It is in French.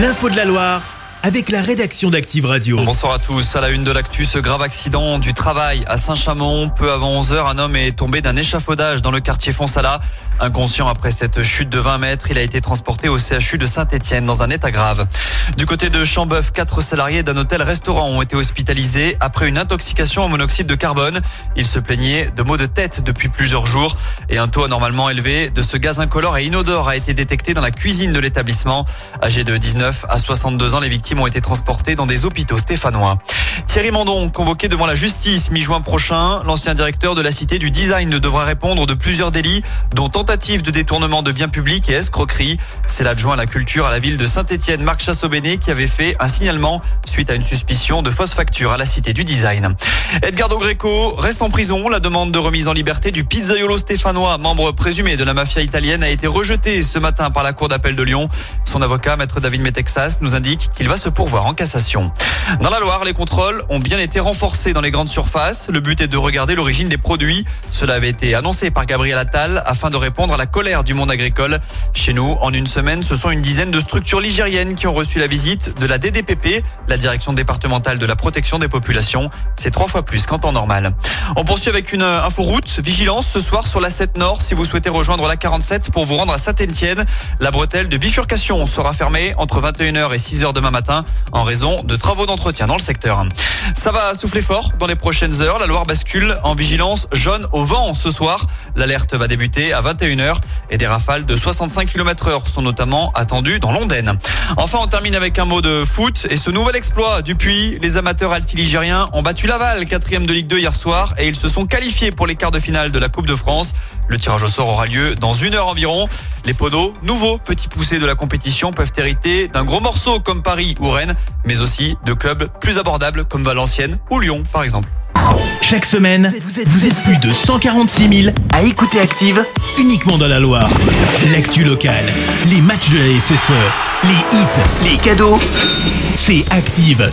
L'info de la Loire avec la rédaction d'Active Radio. Bonsoir à tous. À la une de l'actu, ce grave accident du travail à Saint-Chamond. Peu avant 11h, un homme est tombé d'un échafaudage dans le quartier Fonsala. Inconscient après cette chute de 20 mètres, il a été transporté au CHU de Saint-Etienne dans un état grave. Du côté de Chambeuf, quatre salariés d'un hôtel-restaurant ont été hospitalisés après une intoxication au monoxyde de carbone. Ils se plaignaient de maux de tête depuis plusieurs jours et un taux anormalement élevé de ce gaz incolore et inodore a été détecté dans la cuisine de l'établissement. Âgés de 19 à 62 ans, les victimes ont été transportés dans des hôpitaux stéphanois. Thierry Mandon, convoqué devant la justice mi-juin prochain, l'ancien directeur de la Cité du Design devra répondre de plusieurs délits, dont tentative de détournement de biens publics et escroquerie. C'est l'adjoint à la culture à la ville de Saint-Etienne, Marc Chassobéné, qui avait fait un signalement suite à une suspicion de fausse facture à la Cité du Design. Edgardo Greco reste en prison. La demande de remise en liberté du pizzaiolo stéphanois, membre présumé de la mafia italienne, a été rejetée ce matin par la Cour d'appel de Lyon. Son avocat, maître David Metexas, nous indique qu'il va se pourvoir en cassation. Dans la Loire, les contrôles ont bien été renforcés dans les grandes surfaces. Le but est de regarder l'origine des produits. Cela avait été annoncé par Gabriel Attal afin de répondre à la colère du monde agricole. Chez nous, en une semaine, ce sont une dizaine de structures ligériennes qui ont reçu la visite de la DDPP, la direction départementale de la protection des populations. C'est trois fois plus qu'en temps normal. On poursuit avec une info route. Vigilance ce soir sur la 7 Nord si vous souhaitez rejoindre la 47 pour vous rendre à Saint-Etienne. La bretelle de bifurcation sera fermée entre 21h et 6h demain matin en raison de travaux d'entretien dans le secteur. Ça va souffler fort dans les prochaines heures. La Loire bascule en vigilance jaune au vent ce soir. L'alerte va débuter à 21h et des rafales de 65 km heure sont notamment attendues dans l'Ondaine. Enfin, on termine avec un mot de foot et ce nouvel exploit du. Les amateurs altiligériens ont battu Laval, quatrième de Ligue 2 hier soir et ils se sont qualifiés pour les quarts de finale de la Coupe de France. Le tirage au sort aura lieu dans une heure environ. Les poneaux, nouveaux petits poussés de la compétition, peuvent hériter d'un gros morceau comme Paris ou Rennes, mais aussi de clubs plus abordables comme Valenciennes ou Lyon par exemple. Chaque semaine, vous êtes plus de 146 000 à écouter Active uniquement dans la Loire. L'actu locale, les matchs de la SSE, les hits, les cadeaux, c'est Active.